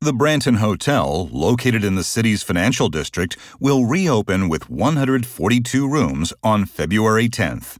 The Branton Hotel, located in the city's financial district, will reopen with 142 rooms on February 10th.